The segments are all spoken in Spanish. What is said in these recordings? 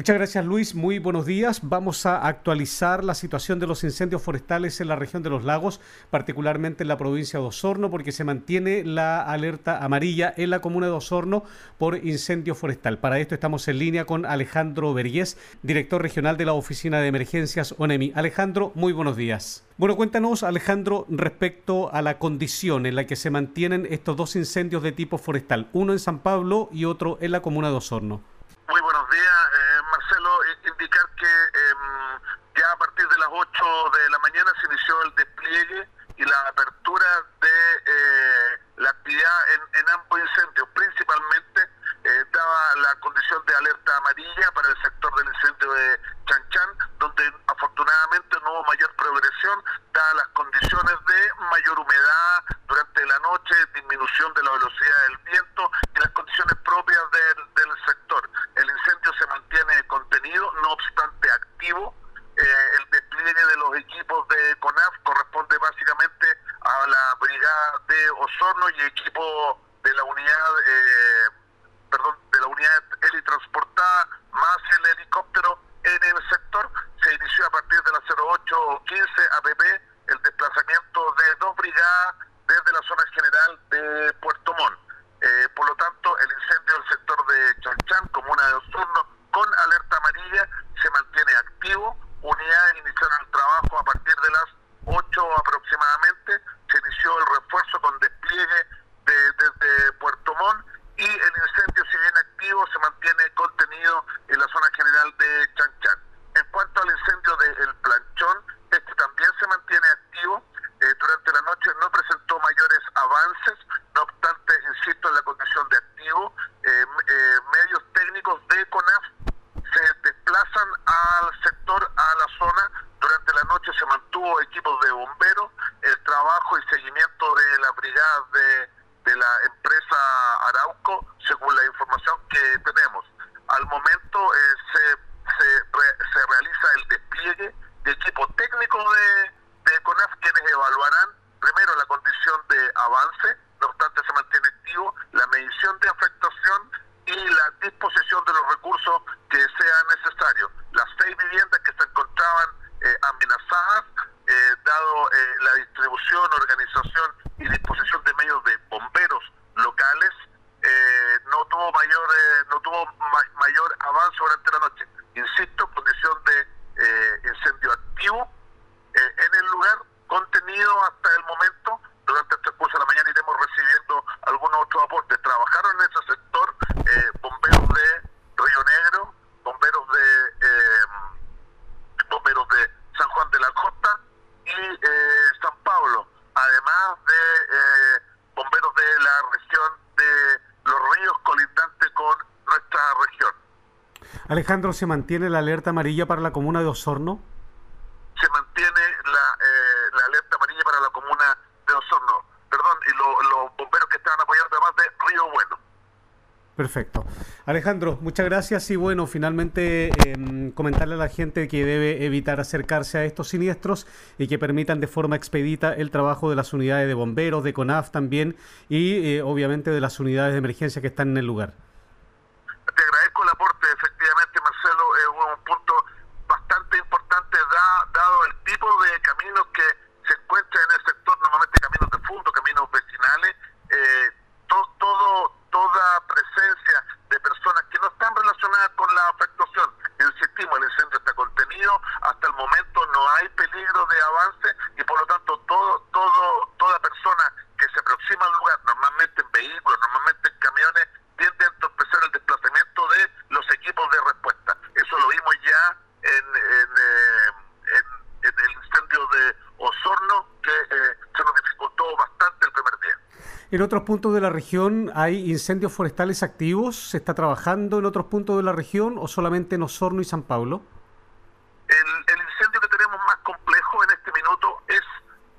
Muchas gracias Luis, muy buenos días. Vamos a actualizar la situación de los incendios forestales en la región de los lagos, particularmente en la provincia de Osorno, porque se mantiene la alerta amarilla en la comuna de Osorno por incendio forestal. Para esto estamos en línea con Alejandro Vergés, director regional de la Oficina de Emergencias ONEMI. Alejandro, muy buenos días. Bueno, cuéntanos Alejandro respecto a la condición en la que se mantienen estos dos incendios de tipo forestal, uno en San Pablo y otro en la comuna de Osorno. Muy buenos días. de la mañana se inició el despliegue y la apertura de eh, la actividad en, ambos incendios, principalmente eh, daba la condición de alerta amarilla para el sector del incendio de Chanchan, donde afortunadamente no hubo mayor progresión, dadas las condiciones de mayor humedad durante la noche, disminución de la velocidad del viento y las condiciones propias del, del sector. El incendio se mantiene contenido, no obstante activo, eh, el despliegue de los equipos de CONAF corresponde básicamente a la brigada y equipo de la unidad, eh, perdón, de la unidad helitransportada más el helicóptero en el sector. Se inició a partir de las 0815 APP el desplazamiento de dos brigadas desde la zona general de Puerto Montt. Eh, por lo tanto, el incendio del sector de Chanchán, comuna de Osorno, con alerta amarilla, se mantiene activo unidades iniciaron el trabajo a partir de las 8 aproximadamente. Se inició el refuerzo con despliegue desde Puerto Montt y el incendio, si bien activo, se mantiene en la zona general de Chanchan. En cuanto al incendio del Planchón, este también se mantiene activo. Eh, durante la noche no presentó mayores avances, no obstante, insisto en la condición de activo. Eh, eh, medios técnicos de CONAF se desplazan al sector, a la zona. Durante la noche se mantuvo equipos de bomberos, el trabajo y seguimiento de la brigada de, de la empresa Arauco, según la información que tenemos. Al momento eh, se, se, se, realiza el despliegue de equipo técnico de, de CONAF, quienes evaluarán primero la condición de avance, no obstante se mantiene activo, la medición de afectación y la disposición de los recursos que sea necesario. Las seis viviendas que se encontraban eh, amenazadas, eh, dado eh, la distribución, organización y disposición de medios de bomberos locales, no tuvo mayor no tuvo mayor avance durante la Insisto, condición de incendio activo en el lugar contenido hasta el momento. Durante el transcurso de la mañana iremos recibiendo algunos otros aportes. Trabajaron en ese sector bomberos de Río Negro, bomberos de eh, bomberos de San Juan de la Costa y eh, San Pablo, además de eh, bomberos de la región de los ríos colindantes con nuestra región. Alejandro, ¿se mantiene la alerta amarilla para la comuna de Osorno? Se mantiene la, la alerta amarilla para la comuna de Osorno. Perdón, y los bomberos que estaban apoyando además de Río Bueno. Perfecto. Alejandro, muchas gracias y bueno, finalmente eh, comentarle a la gente que debe evitar acercarse a estos siniestros y que permitan de forma expedita el trabajo de las unidades de bomberos, de CONAF también y eh, obviamente de las unidades de emergencia que están en el lugar. Te agradezco el aporte, efectivamente Marcelo, es un punto bastante importante dado el tipo de caminos que se encuentran en el sector, normalmente caminos de fondo, caminos vecinales, eh, todo toda presencia de personas que no están relacionadas con la afectación. Insistimos, el incendio está contenido, hasta el momento no hay peligro de avance y por lo tanto todo, todo, toda persona que se aproxima al lugar, normalmente en vehículos, normalmente en camiones, tiende a entorpecer el desplazamiento de los equipos de respuesta. Eso lo vimos ya en, en, eh, en, en el incendio de Osorno, que eh, se nos dificultó bastante el primer día. En otros puntos de la región hay incendios forestales activos. ¿Se está trabajando en otros puntos de la región o solamente en Osorno y San Pablo? El, el incendio que tenemos más complejo en este minuto es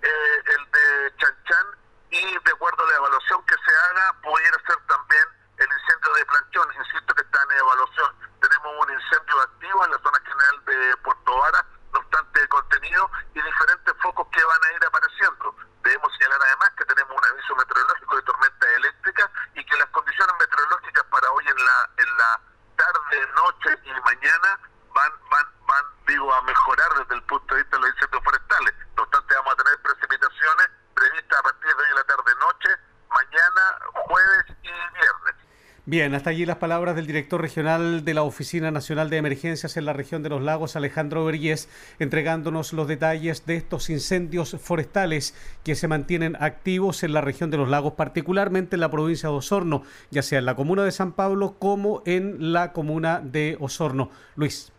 eh, el de Chanchan y de acuerdo a la evaluación que se haga pudiera ser también el incendio de Planchón. Insisto que está en evaluación. Tenemos un incendio activo en la zona general de Puerto Vara, no obstante contenido y diferentes focos que van a ir apareciendo. Debemos señalar además que tenemos un aviso meteorológico de tormenta eléctrica y que las condiciones meteorológicas para hoy en la, en la tarde, noche y mañana van, van, van, digo, a mejorar desde el punto de vista de los incendios forestales. No obstante, vamos a tener precipitaciones previstas a partir de hoy en la tarde-noche, mañana, jueves y viernes. Bien, hasta allí las palabras del director regional de la Oficina Nacional de Emergencias en la región de los lagos, Alejandro Vergés, entregándonos los detalles de estos incendios forestales que se mantienen activos en la región de los lagos, particularmente en la provincia de Osorno, ya sea en la comuna de San Pablo como en la comuna de Osorno. Luis.